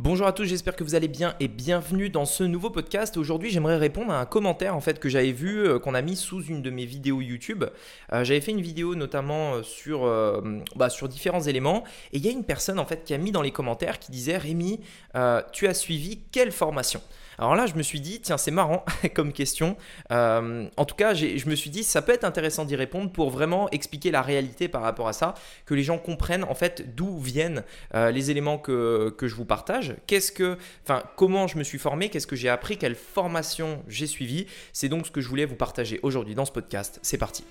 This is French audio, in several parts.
Bonjour à tous, j'espère que vous allez bien et bienvenue dans ce nouveau podcast. Aujourd'hui, j'aimerais répondre à un commentaire en fait que j'avais vu euh, qu'on a mis sous une de mes vidéos YouTube. Euh, j'avais fait une vidéo notamment euh, sur, bah, sur différents éléments et il y a une personne en fait qui a mis dans les commentaires qui disait Rémi, tu as suivi quelle formation? Alors là, je me suis dit, tiens, c'est marrant comme question. Euh, en tout cas, je me suis dit, ça peut être intéressant d'y répondre pour vraiment expliquer la réalité par rapport à ça, que les gens comprennent en fait d'où viennent euh, les éléments que, je vous partage. Qu'est-ce que, comment je me suis formé, qu'est-ce que j'ai appris, quelle formation j'ai suivi. C'est donc ce que je voulais vous partager aujourd'hui dans ce podcast. C'est parti.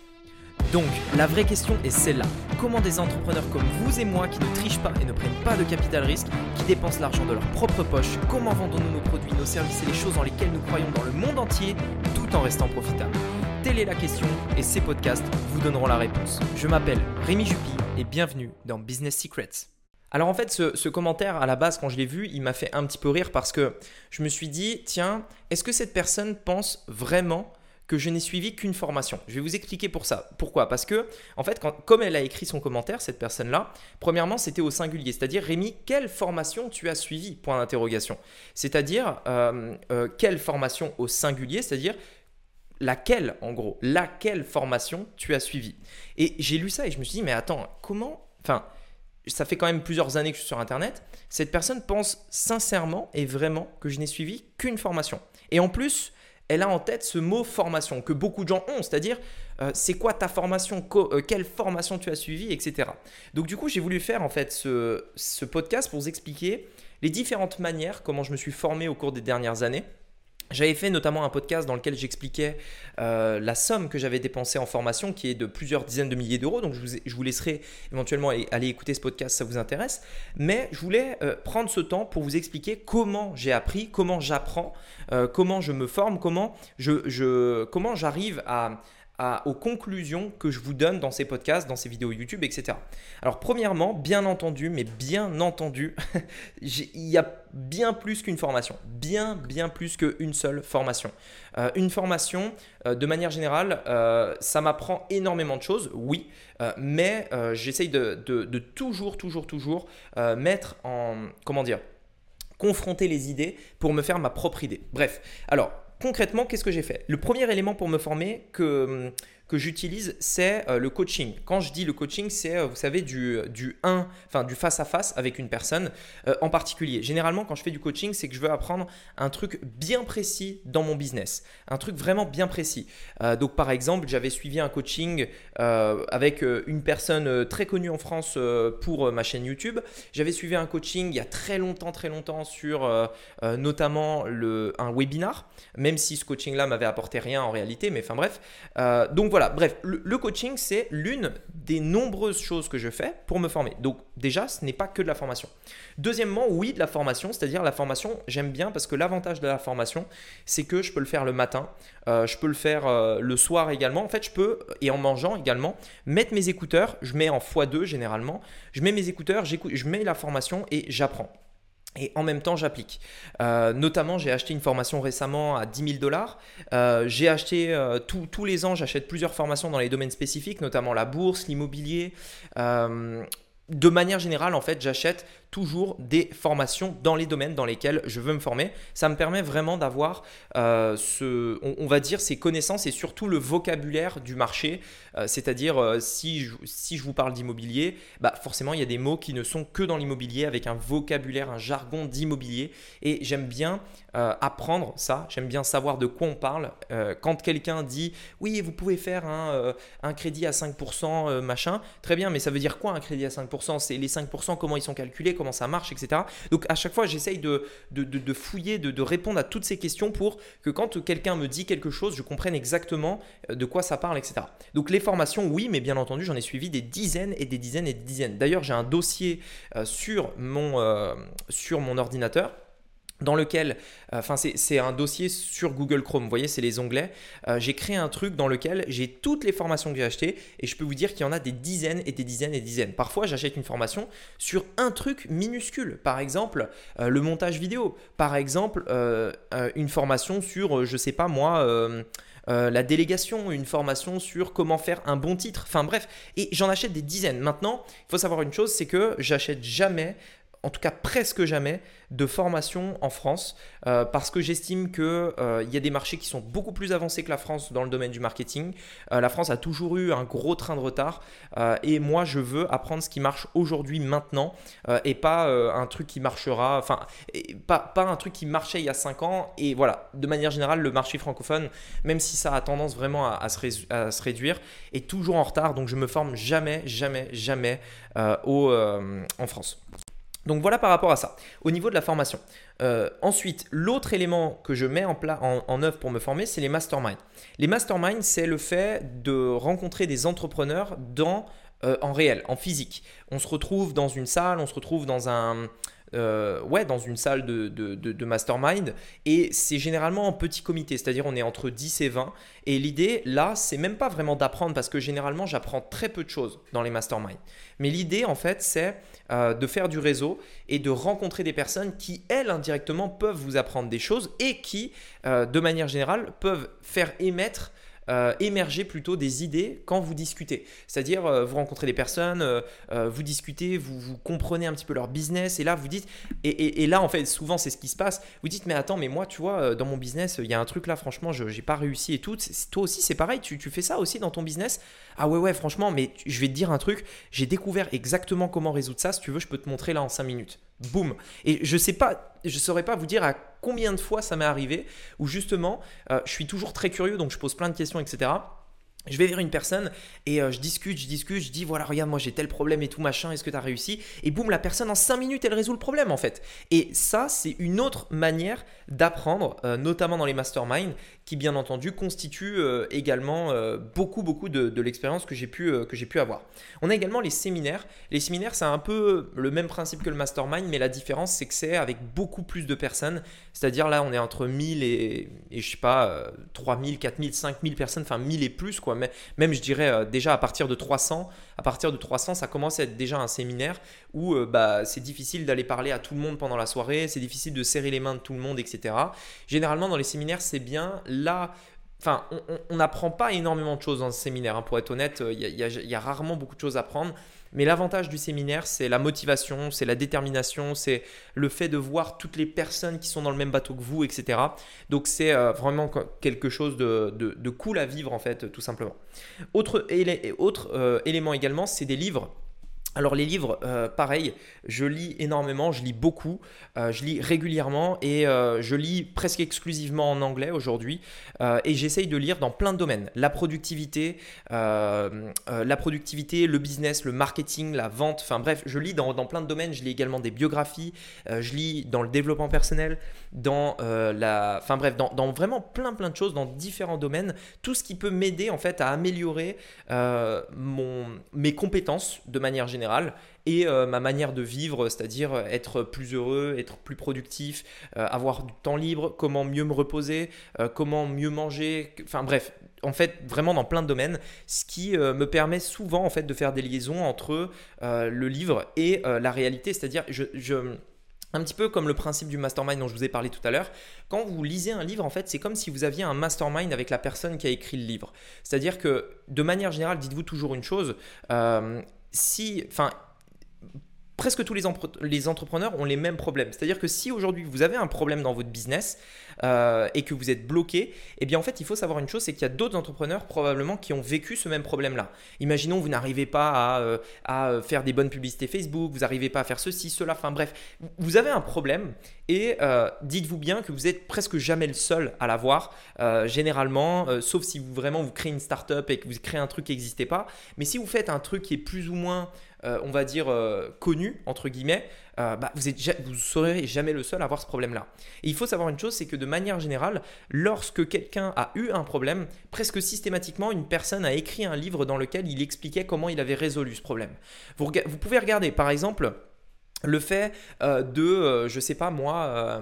Donc, la vraie question est celle-là. Comment des entrepreneurs comme vous et moi qui ne trichent pas et ne prennent pas de capital risque, qui dépensent l'argent de leur propre poche, comment vendons-nous nos produits, nos services et les choses dans lesquelles nous croyons dans le monde entier tout en restant profitables? Telle est la question et ces podcasts vous donneront la réponse. Je m'appelle Rémi Juppy et bienvenue dans Business Secrets. Alors en fait, ce, commentaire, à la base, quand je l'ai vu, il m'a fait un petit peu rire parce que je me suis dit, tiens, est-ce que cette personne pense vraiment que je n'ai suivi qu'une formation. Je vais vous expliquer pour ça. Pourquoi? Parce que, en fait, comme elle a écrit son commentaire, cette personne-là, premièrement, c'était au singulier. C'est-à-dire, Rémi, quelle formation tu as suivi Point d'interrogation. C'est-à-dire, euh, euh, quelle formation au singulier? C'est-à-dire, laquelle, en gros, laquelle formation tu as suivi Et j'ai lu ça et je me suis dit, mais attends, comment Enfin, ça fait quand même plusieurs années que je suis sur Internet. Cette personne pense sincèrement et vraiment que je n'ai suivi qu'une formation. Et en plus, elle a en tête ce mot formation que beaucoup de gens ont, c'est-à-dire euh, c'est quoi ta formation, euh, quelle formation tu as suivi, etc. Donc du coup, j'ai voulu faire en fait ce, ce podcast pour vous expliquer les différentes manières comment je me suis formé au cours des dernières années j'avais fait notamment un podcast dans lequel j'expliquais euh, la somme que j'avais dépensée en formation, qui est de plusieurs dizaines de milliers d'euros. Donc je vous, laisserai éventuellement aller, écouter ce podcast si ça vous intéresse. Mais je voulais euh, prendre ce temps pour vous expliquer comment j'ai appris, comment j'apprends, euh, comment je me forme, comment je comment j'arrive à, aux conclusions que je vous donne dans ces podcasts, dans ces vidéos YouTube, etc. Alors premièrement, bien entendu, mais bien entendu, il y a bien plus qu'une formation, bien, bien plus qu'une seule formation. Euh, une formation, euh, de manière générale, euh, ça m'apprend énormément de choses, oui, mais j'essaye de, de, toujours, toujours, toujours mettre en, comment dire, confronter les idées pour me faire ma propre idée. Bref, alors concrètement, qu'est-ce que j'ai fait? Le premier élément pour me former que que j'utilise, c'est euh, le coaching. Quand je dis le coaching, c'est, euh, vous savez, du, du 1, enfin du face à face avec une personne euh, en particulier. Généralement, quand je fais du coaching, c'est que je veux apprendre un truc bien précis dans mon business, un truc vraiment bien précis. donc, par exemple, j'avais suivi un coaching avec une personne très connue en France pour ma chaîne YouTube. J'avais suivi un coaching il y a très longtemps, très longtemps sur notamment le, un webinar, même si ce coaching-là m'avait apporté rien en réalité, mais enfin bref. donc voilà, bref, le, coaching, c'est l'une des nombreuses choses que je fais pour me former. Donc déjà, ce n'est pas que de la formation. Deuxièmement, oui, de la formation, c'est-à-dire la formation, j'aime bien parce que l'avantage de la formation, c'est que je peux le faire le matin, euh, je peux le faire euh, le soir également. En fait, je peux, et en mangeant également, mettre mes écouteurs, je mets en x2 généralement, je mets mes écouteurs, je mets la formation et j'apprends et en même temps j'applique. Euh, notamment j'ai acheté une formation récemment à 10 000 dollars. Euh, j'ai acheté euh, tous les ans j'achète plusieurs formations dans les domaines spécifiques, notamment la bourse, l'immobilier. de manière générale en fait j'achète toujours des formations dans les domaines dans lesquels je veux me former. Ça me permet vraiment d'avoir euh, ce, on, va dire, ces connaissances et surtout le vocabulaire du marché. Euh, c'est-à-dire, euh, si, je, si je vous parle d'immobilier, bah forcément, il y a des mots qui ne sont que dans l'immobilier avec un vocabulaire, un jargon d'immobilier. Et j'aime bien apprendre ça. J'aime bien savoir de quoi on parle. quand quelqu'un dit, oui, vous pouvez faire un, un crédit à 5%, machin, très bien, mais ça veut dire quoi un crédit à 5% C'est les 5%, comment ils sont calculés ça marche, etc. Donc à chaque fois, j'essaye de, fouiller, de, répondre à toutes ces questions pour que quand quelqu'un me dit quelque chose, je comprenne exactement euh, de quoi ça parle, etc. Donc les formations, oui, mais bien entendu, j'en ai suivi des dizaines et des dizaines et des dizaines. D'ailleurs, j'ai un dossier euh, sur, mon, euh, sur mon ordinateur dans lequel, euh, enfin c'est un dossier sur Google Chrome, vous voyez, c'est les onglets. Euh, j'ai créé un truc dans lequel j'ai toutes les formations que j'ai achetées et je peux vous dire qu'il y en a des dizaines et des dizaines et des dizaines. Parfois, j'achète une formation sur un truc minuscule, par exemple euh, le montage vidéo, par exemple une formation sur, je sais pas moi. la délégation, une formation sur comment faire un bon titre. Enfin bref, et j'en achète des dizaines. Maintenant, il faut savoir une chose, c'est que j'achète jamais en tout cas presque jamais, de formation en France euh, parce que j'estime qu'il euh, y a des marchés qui sont beaucoup plus avancés que la France dans le domaine du marketing. Euh, la France a toujours eu un gros train de retard et moi je veux apprendre ce qui marche aujourd'hui, maintenant et pas un truc qui marchera, enfin, pas, un truc qui marchait il y a 5 ans. Et voilà, de manière générale, le marché francophone, même si ça a tendance vraiment à, se, à se, réduire, est toujours en retard. Donc je me forme jamais, jamais, jamais au, en France. Donc voilà par rapport à ça, au niveau de la formation. Euh, ensuite, l'autre élément que je mets en, en, œuvre pour me former, c'est les masterminds. Les masterminds, c'est le fait de rencontrer des entrepreneurs dans, euh, en réel, en physique. On se retrouve dans une salle, on se retrouve dans un, euh, ouais, dans une salle de, mastermind. Et c'est généralement en petit comité, c'est-à-dire on est entre 10 et 20. Et l'idée, là, c'est même pas vraiment d'apprendre, parce que généralement, j'apprends très peu de choses dans les masterminds. Mais l'idée, en fait, c'est euh, de faire du réseau et de rencontrer des personnes qui, elles, indirectement, peuvent vous apprendre des choses et qui, euh, de manière générale, peuvent faire émettre euh, émerger plutôt des idées quand vous discutez. C'est-à-dire, euh, vous rencontrez des personnes, euh, vous discutez, vous, vous, comprenez un petit peu leur business, et là, vous dites, et, là, en fait, souvent, c'est ce qui se passe, vous dites, mais attends, mais moi, tu vois, dans mon business, il y a un truc là, franchement, je n'ai pas réussi et tout. Toi aussi, c'est pareil, tu, tu, fais ça aussi dans ton business? Ah ouais, ouais, franchement, mais je vais te dire un truc, j'ai découvert exactement comment résoudre ça, si tu veux, je peux te montrer là en 5 minutes. Boum. Et je sais pas, je saurais pas vous dire à combien de fois ça m'est arrivé où justement, euh, je suis toujours très curieux, donc je pose plein de questions, etc. Je vais vers une personne et euh, je discute, je discute, je dis voilà, regarde, moi j'ai tel problème et tout machin, est-ce que tu as réussi? Et boum, la personne en 5 minutes, elle résout le problème en fait. Et ça, c'est une autre manière d'apprendre, euh, notamment dans les masterminds, qui bien entendu constitue euh, également beaucoup, beaucoup de, l'expérience que j'ai pu, pu avoir. On a également les séminaires. Les séminaires, c'est un peu le même principe que le mastermind, mais la différence, c'est que c'est avec beaucoup plus de personnes. C'est-à-dire là, on est entre 1000 et, et je sais pas, 3000, 4000, 5000 personnes, enfin 1000 et plus quoi même je dirais euh, déjà à partir de 300, à partir de 300, ça commence à être déjà un séminaire où euh, bah, c'est difficile d'aller parler à tout le monde pendant la soirée, c'est difficile de serrer les mains de tout le monde, etc. Généralement dans les séminaires, c'est bien là. Enfin, on n'apprend pas énormément de choses dans ce séminaire, hein, pour être honnête, il y, y, a rarement beaucoup de choses à apprendre. Mais l'avantage du séminaire, c'est la motivation, c'est la détermination, c'est le fait de voir toutes les personnes qui sont dans le même bateau que vous, etc. Donc c'est euh, vraiment quelque chose de, cool à vivre, en fait, tout simplement. Autre, autre euh, élément également, c'est des livres alors les livres, euh, pareil, je lis énormément, je lis beaucoup, euh, je lis régulièrement et euh, je lis presque exclusivement en anglais aujourd'hui et j'essaye de lire dans plein de domaines. La productivité, le business, le marketing, la vente, enfin bref, je lis dans, plein de domaines, je lis également des biographies, je lis dans le développement personnel, dans la... Enfin bref, dans, vraiment plein de choses, dans différents domaines, tout ce qui peut m'aider en fait à améliorer mes compétences de manière générale et euh, ma manière de vivre, c'est-à-dire être plus heureux, être plus productif, euh, avoir du temps libre, comment mieux me reposer, euh, comment mieux manger, enfin bref, en fait vraiment dans plein de domaines, ce qui me permet souvent en fait de faire des liaisons entre le livre et la réalité, c'est-à-dire un petit peu comme le principe du mastermind dont je vous ai parlé tout à l'heure. Quand vous lisez un livre, en fait, c'est comme si vous aviez un mastermind avec la personne qui a écrit le livre. C'est-à-dire que, de manière générale, dites-vous toujours une chose si, enfin, presque tous les, entrepreneurs ont les mêmes problèmes. C'est-à-dire que si aujourd'hui vous avez un problème dans votre business euh, et que vous êtes bloqué, eh bien en fait il faut savoir une chose, c'est qu'il y a d'autres entrepreneurs probablement qui ont vécu ce même problème-là. Imaginons vous n'arrivez pas à, euh, à, faire des bonnes publicités Facebook, vous n'arrivez pas à faire ceci, cela, enfin bref, vous avez un problème et euh, dites-vous bien que vous êtes presque jamais le seul à l'avoir, généralement, sauf si vous vraiment vous créez une startup et que vous créez un truc qui n'existait pas. Mais si vous faites un truc qui est plus ou moins euh, on va dire, euh, connu, entre guillemets, euh, bah, vous ne serez jamais le seul à avoir ce problème-là. Et il faut savoir une chose, c'est que de manière générale, lorsque quelqu'un a eu un problème, presque systématiquement, une personne a écrit un livre dans lequel il expliquait comment il avait résolu ce problème. Vous, vous pouvez regarder, par exemple, le fait de, je ne sais pas moi,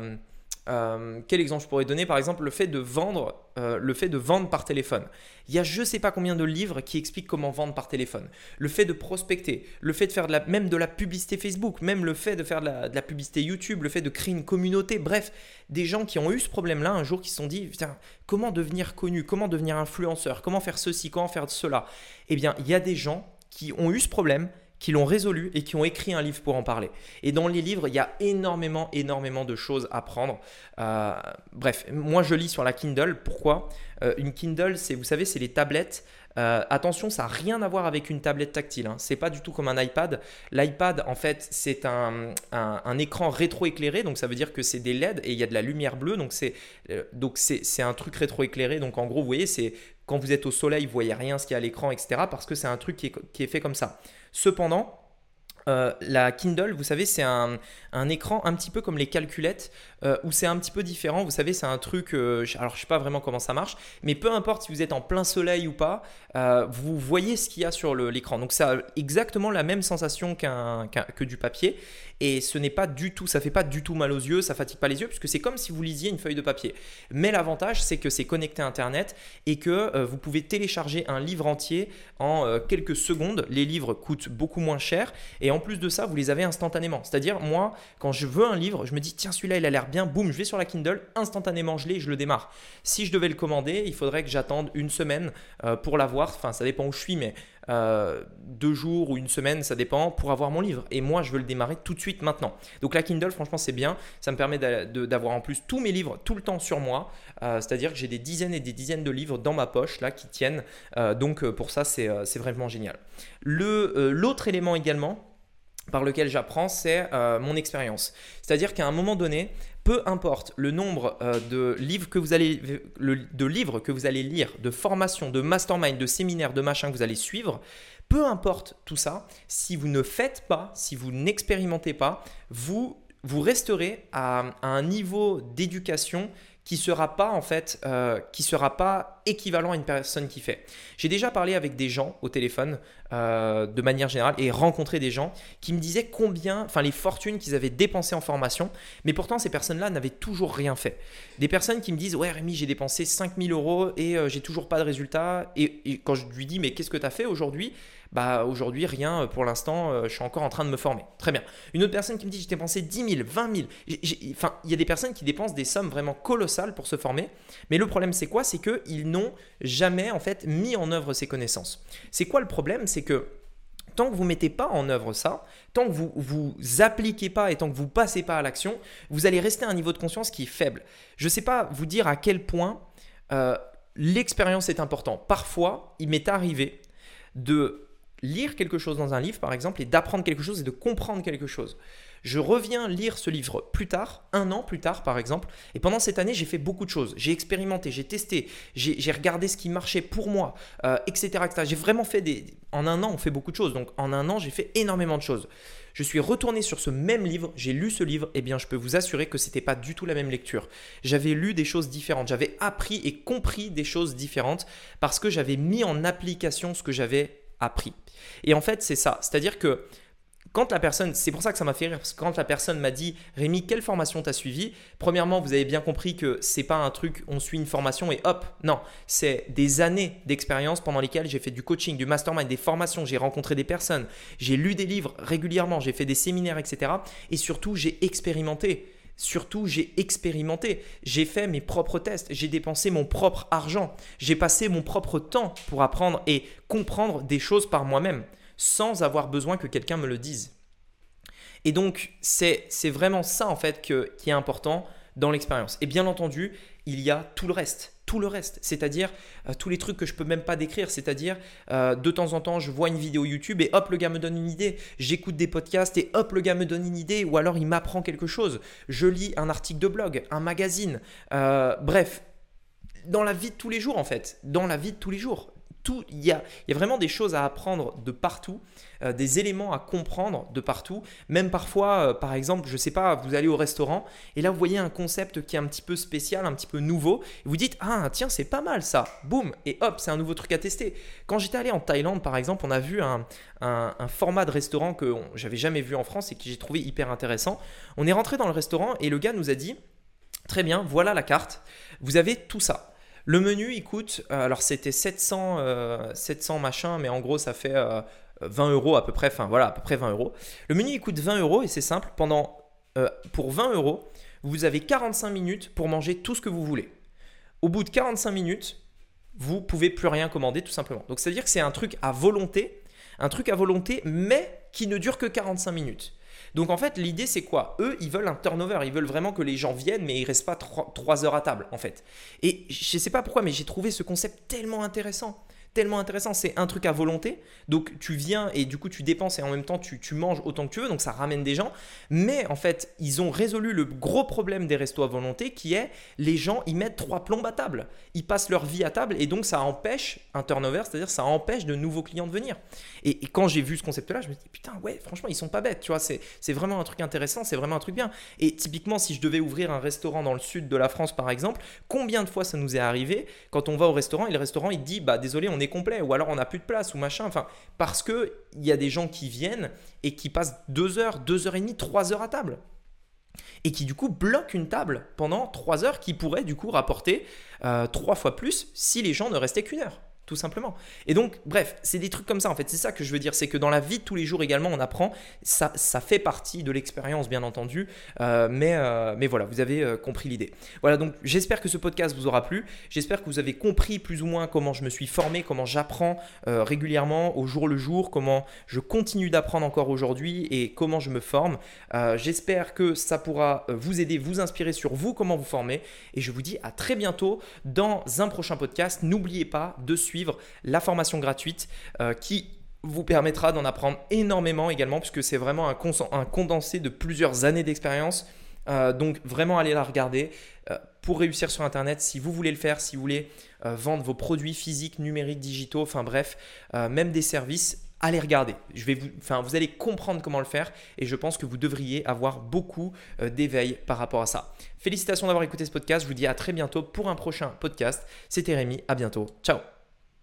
euh, quel exemple je pourrais donner? Par exemple, le fait de vendre, euh, le fait de vendre par téléphone. Il y a je ne sais pas combien de livres qui expliquent comment vendre par téléphone. Le fait de prospecter, le fait de faire de la, même de la publicité Facebook, même le fait de faire de la, publicité YouTube, le fait de créer une communauté. Bref, des gens qui ont eu ce problème-là un jour qui se sont dit comment devenir connu, comment devenir influenceur, comment faire ceci, comment faire cela? Eh bien, il y a des gens qui ont eu ce problème qui l'ont résolu et qui ont écrit un livre pour en parler. Et dans les livres, il y a énormément, énormément de choses à prendre. Euh, bref, moi je lis sur la Kindle. Pourquoi? Euh, Une Kindle, c'est, vous savez, c'est les tablettes euh, attention, ça n'a rien à voir avec une tablette tactile. Hein. C'est pas du tout comme un iPad. L'iPad, en fait, c'est un, écran rétroéclairé, donc ça veut dire que c'est des LED et il y a de la lumière bleue, donc c'est c'est un truc rétroéclairé. Donc en gros, vous voyez, c'est quand vous êtes au soleil, vous voyez rien ce qu'il y a à l'écran, etc. Parce que c'est un truc qui est, qui est fait comme ça. Cependant, euh, la Kindle, vous savez, c'est un, écran un petit peu comme les calculettes, euh, où c'est un petit peu différent. Vous savez, c'est un truc, euh, alors je sais pas vraiment comment ça marche, mais peu importe si vous êtes en plein soleil ou pas, vous voyez ce qu'il y a sur l'écran. Donc ça exactement la même sensation que du papier et ce n'est pas du tout, ça fait pas du tout mal aux yeux, ça fatigue pas les yeux, puisque c'est comme si vous lisiez une feuille de papier. Mais l'avantage, c'est que c'est connecté à Internet et que euh, vous pouvez télécharger un livre entier en euh, quelques secondes. Les livres coûtent beaucoup moins cher et en plus de ça, vous les avez instantanément. C'est-à-dire, moi, quand je veux un livre, je me dis, tiens, celui-là, il a l'air bien, boum, je vais sur la Kindle, instantanément, je l'ai, je le démarre. Si je devais le commander, il faudrait que j'attende une semaine euh, pour l'avoir. Enfin, ça dépend où je suis, mais euh, deux jours ou une semaine, ça dépend, pour avoir mon livre. Et moi, je veux le démarrer tout de suite maintenant. Donc la Kindle, franchement, c'est bien. Ça me permet d'avoir en plus tous mes livres tout le temps sur moi. Euh, c'est-à-dire que j'ai des dizaines et des dizaines de livres dans ma poche là qui tiennent. Donc pour ça, c'est vraiment génial. L'autre élément également, par lequel j'apprends, c'est mon expérience. C'est-à-dire qu'à un moment donné, peu importe le nombre euh, de, livres que vous allez, lire, de formations, de mastermind, de séminaires, de machins que vous allez suivre, peu importe tout ça, si vous ne faites pas, si vous n'expérimentez pas, vous resterez à un niveau d'éducation qui sera pas en fait, euh, qui sera pas équivalent à une personne qui fait. J'ai déjà parlé avec des gens au téléphone euh, de manière générale et rencontré des gens qui me disaient combien, enfin les fortunes qu'ils avaient dépensées en formation, mais pourtant ces personnes-là n'avaient toujours rien fait. Des personnes qui me disent ouais Rémi j'ai dépensé 5000 euros et euh, j'ai toujours pas de résultat et, et, quand je lui dis mais qu'est-ce que tu as fait aujourd'hui? Bah aujourd'hui rien pour l'instant, je suis encore en train de me former. Très bien. Une autre personne qui me dit j'ai dépensé 10 000, 20 000. Enfin, il y a des personnes qui dépensent des sommes vraiment colossales pour se former. Mais le problème c'est quoi? C'est qu'ils n'ont jamais en fait mis en œuvre ces connaissances. C'est quoi le problème? C'est que tant que vous ne mettez pas en œuvre ça, tant que vous vous appliquez pas et tant que vous passez pas à l'action, vous allez rester à un niveau de conscience qui est faible. Je ne sais pas vous dire à quel point euh, l'expérience est importante. Parfois, il m'est arrivé de lire quelque chose dans un livre, par exemple, et d'apprendre quelque chose et de comprendre quelque chose. Je reviens lire ce livre plus tard, un an plus tard par exemple, et pendant cette année j'ai fait beaucoup de choses. J'ai expérimenté, j'ai testé, j'ai regardé ce qui marchait pour moi, etc. Euh, etc. J'ai vraiment fait des... En un an on fait beaucoup de choses, donc en un an j'ai fait énormément de choses. Je suis retourné sur ce même livre, j'ai lu ce livre, et eh bien je peux vous assurer que ce n'était pas du tout la même lecture. J'avais lu des choses différentes, j'avais appris et compris des choses différentes parce que j'avais mis en application ce que j'avais appris. Et en fait, c'est ça. C'est-à-dire que quand la personne, c'est pour ça que ça m'a fait rire, parce que quand la personne m'a dit Rémi, quelle formation t'as suivi? Premièrement, vous avez bien compris que c'est pas un truc, on suit une formation et hop, non, c'est des années d'expérience pendant lesquelles j'ai fait du coaching, du mastermind, des formations, j'ai rencontré des personnes, j'ai lu des livres régulièrement, j'ai fait des séminaires, etc. Et surtout, j'ai expérimenté. Surtout, j'ai expérimenté, j'ai fait mes propres tests, j'ai dépensé mon propre argent, j'ai passé mon propre temps pour apprendre et comprendre des choses par moi-même, sans avoir besoin que quelqu'un me le dise. Et donc, c'est vraiment ça en fait qui est important dans l'expérience. Et bien entendu, il y a tout le reste tout le reste, c'est-à-dire euh, tous les trucs que je peux même pas décrire, c'est-à-dire euh, de temps en temps je vois une vidéo YouTube et hop le gars me donne une idée, j'écoute des podcasts et hop le gars me donne une idée. Ou alors il m'apprend quelque chose, je lis un article de blog, un magazine, euh, bref, dans la vie de tous les jours en fait, dans la vie de tous les jours, il y a, vraiment des choses à apprendre de partout, euh, des éléments à comprendre de partout. Même parfois, euh, par exemple, je ne sais pas, vous allez au restaurant et là vous voyez un concept qui est un petit peu spécial, un petit peu nouveau. Et vous dites ah tiens c'est pas mal ça, boum et hop c'est un nouveau truc à tester. Quand j'étais allé en Thaïlande par exemple, on a vu un, format de restaurant que j'avais jamais vu en France et que j'ai trouvé hyper intéressant. On est rentré dans le restaurant et le gars nous a dit très bien voilà la carte, vous avez tout ça. Le menu, il coûte, euh, alors c'était 700, 700 euh, machin, mais en gros, ça fait 20 euh, euros à peu près, enfin voilà, à peu près 20 euros. Le menu, il coûte 20 euros et c'est simple, pendant, pour 20 euros, vous avez 45 minutes pour manger tout ce que vous voulez. Au bout de 45 minutes, vous pouvez plus rien commander tout simplement. Donc c'est-à-dire que c'est un truc à volonté, un truc à volonté, mais qui ne dure que 45 minutes. Donc en fait, l'idée c'est quoi? Eux, ils veulent un turnover, ils veulent vraiment que les gens viennent, mais ils restent pas 3 heures à table en fait. Et je sais pas pourquoi, mais j'ai trouvé ce concept tellement intéressant tellement intéressant. C'est un truc à volonté. Donc tu viens et du coup tu dépenses et en même temps tu, manges autant que tu veux. Donc ça ramène des gens. Mais en fait, ils ont résolu le gros problème des restos à volonté qui est les gens, ils mettent trois plombes à table. Ils passent leur vie à table et donc ça empêche un turnover, c'est-à-dire ça empêche de nouveaux clients de venir. Et, quand j'ai vu ce concept-là, je me dis putain, ouais, franchement, ils sont pas bêtes. Tu vois, c'est vraiment un truc intéressant, c'est vraiment un truc bien. Et typiquement, si je devais ouvrir un restaurant dans le sud de la France par exemple, combien de fois ça nous est arrivé quand on va au restaurant et le restaurant il dit bah désolé, on est complet, ou alors on n'a plus de place, ou machin. Enfin, parce qu'il y a des gens qui viennent et qui passent deux heures, deux heures et demie, trois heures à table. Et qui du coup bloquent une table pendant trois heures qui pourrait du coup rapporter euh, trois fois plus si les gens ne restaient qu'une heure tout simplement. Et donc, bref, c'est des trucs comme ça en fait. C'est ça que je veux dire, c'est que dans la vie de tous les jours également, on apprend. Ça, ça fait partie de l'expérience, bien entendu. Euh, mais, euh, mais voilà, vous avez euh, compris l'idée. Voilà, donc j'espère que ce podcast vous aura plu. J'espère que vous avez compris plus ou moins comment je me suis formé, comment j'apprends régulièrement au jour le jour, comment je continue d'apprendre encore aujourd'hui et comment je me forme. j'espère que ça pourra vous aider, vous inspirer sur vous, comment vous former. Et je vous dis à très bientôt dans un prochain podcast. N'oubliez pas de la formation gratuite euh, qui vous permettra d'en apprendre énormément également, puisque c'est vraiment un, un, condensé de plusieurs années d'expérience. Euh, donc vraiment allez la regarder euh, pour réussir sur Internet. Si vous voulez le faire, si vous voulez vendre vos produits physiques, numériques, digitaux, enfin bref, même des services, allez regarder. Je vais vous, enfin, vous allez comprendre comment le faire et je pense que vous devriez avoir beaucoup d'éveil par rapport à ça. Félicitations d'avoir écouté ce podcast. Je vous dis à très bientôt pour un prochain podcast. C'était Rémi. À bientôt. Ciao.